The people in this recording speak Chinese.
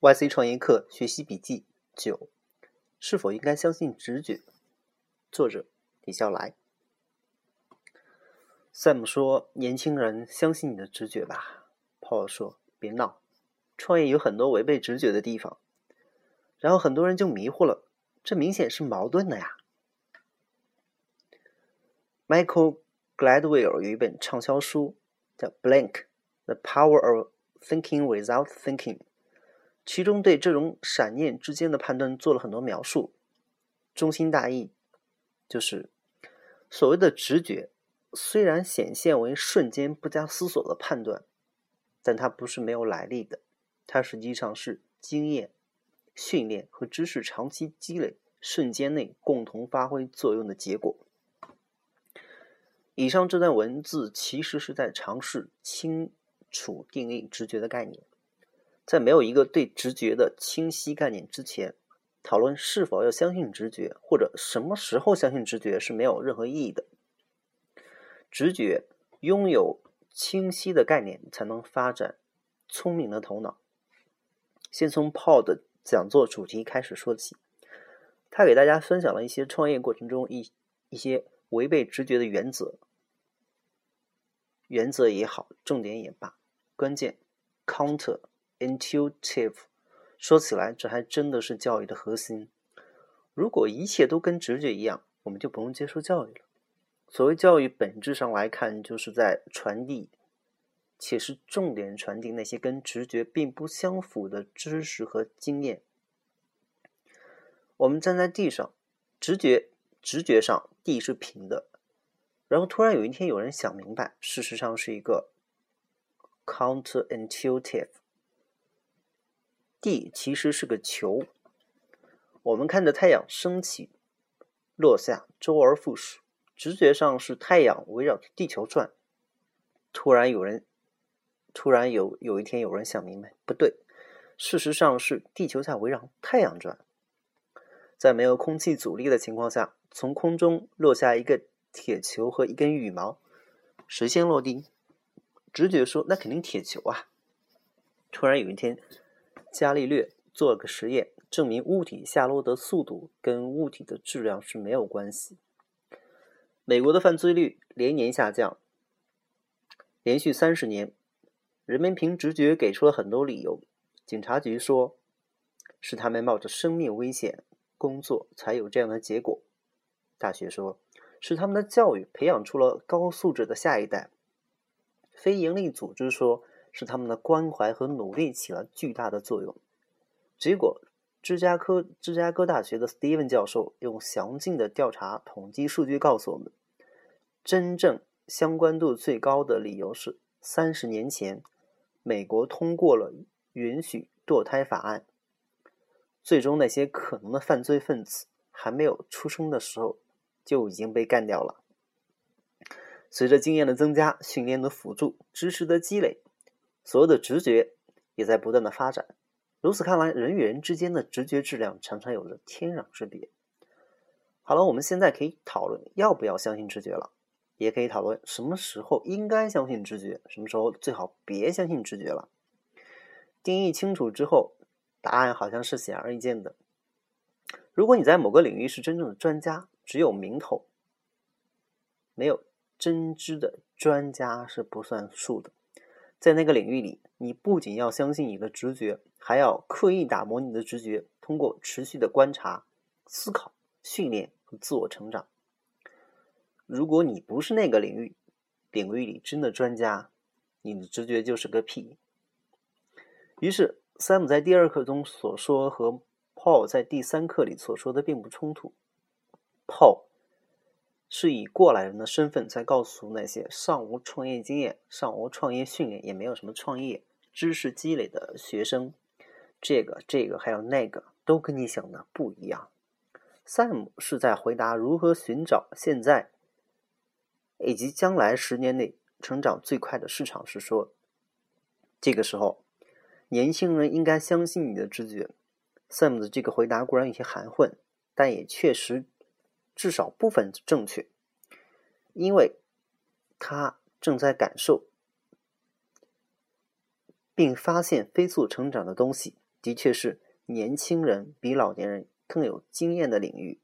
YC 创业课学习笔记九：是否应该相信直觉？作者李笑来。Sam 说：“年轻人，相信你的直觉吧。”Paul 说：“别闹，创业有很多违背直觉的地方。”然后很多人就迷糊了，这明显是矛盾的呀。Michael Gladwell 有一本畅销书叫《Blank: The Power of Thinking Without Thinking》。其中对这种闪念之间的判断做了很多描述，中心大意就是所谓的直觉，虽然显现为瞬间不加思索的判断，但它不是没有来历的，它实际上是经验、训练和知识长期积累瞬间内共同发挥作用的结果。以上这段文字其实是在尝试清楚定义直觉的概念。在没有一个对直觉的清晰概念之前，讨论是否要相信直觉或者什么时候相信直觉是没有任何意义的。直觉拥有清晰的概念，才能发展聪明的头脑。先从 Paul 的讲座主题开始说起，他给大家分享了一些创业过程中一一些违背直觉的原则，原则也好，重点也罢，关键 counter。Intuitive，说起来，这还真的是教育的核心。如果一切都跟直觉一样，我们就不用接受教育了。所谓教育，本质上来看，就是在传递，且是重点传递那些跟直觉并不相符的知识和经验。我们站在地上，直觉，直觉上地是平的，然后突然有一天有人想明白，事实上是一个 counterintuitive。地其实是个球，我们看着太阳升起、落下，周而复始，直觉上是太阳围绕着地球转。突然有人，突然有有一天有人想明白，不对，事实上是地球在围绕太阳转。在没有空气阻力的情况下，从空中落下一个铁球和一根羽毛，谁先落地？直觉说那肯定铁球啊。突然有一天。伽利略做了个实验，证明物体下落的速度跟物体的质量是没有关系。美国的犯罪率连年下降，连续三十年，人们凭直觉给出了很多理由。警察局说，是他们冒着生命危险工作才有这样的结果。大学说，是他们的教育培养出了高素质的下一代。非营利组织说。是他们的关怀和努力起了巨大的作用。结果，芝加哥芝加哥大学的 Steven 教授用详尽的调查统计数据告诉我们，真正相关度最高的理由是：三十年前，美国通过了允许堕胎法案，最终那些可能的犯罪分子还没有出生的时候就已经被干掉了。随着经验的增加、训练的辅助、知识的积累。所有的直觉也在不断的发展，如此看来，人与人之间的直觉质量常常有着天壤之别。好了，我们现在可以讨论要不要相信直觉了，也可以讨论什么时候应该相信直觉，什么时候最好别相信直觉了。定义清楚之后，答案好像是显而易见的。如果你在某个领域是真正的专家，只有名头，没有真知的专家是不算数的。在那个领域里，你不仅要相信你的直觉，还要刻意打磨你的直觉，通过持续的观察、思考、训练和自我成长。如果你不是那个领域领域里真的专家，你的直觉就是个屁。于是，山姆在第二课中所说和 Paul 在第三课里所说的并不冲突。Paul。是以过来人的身份在告诉那些尚无创业经验、尚无创业训练、也没有什么创业知识积累的学生，这个、这个还有那个都跟你想的不一样。Sam 是在回答如何寻找现在以及将来十年内成长最快的市场时说，这个时候年轻人应该相信你的直觉。Sam 的这个回答固然有些含混，但也确实。至少部分正确，因为他正在感受并发现飞速成长的东西，的确是年轻人比老年人更有经验的领域。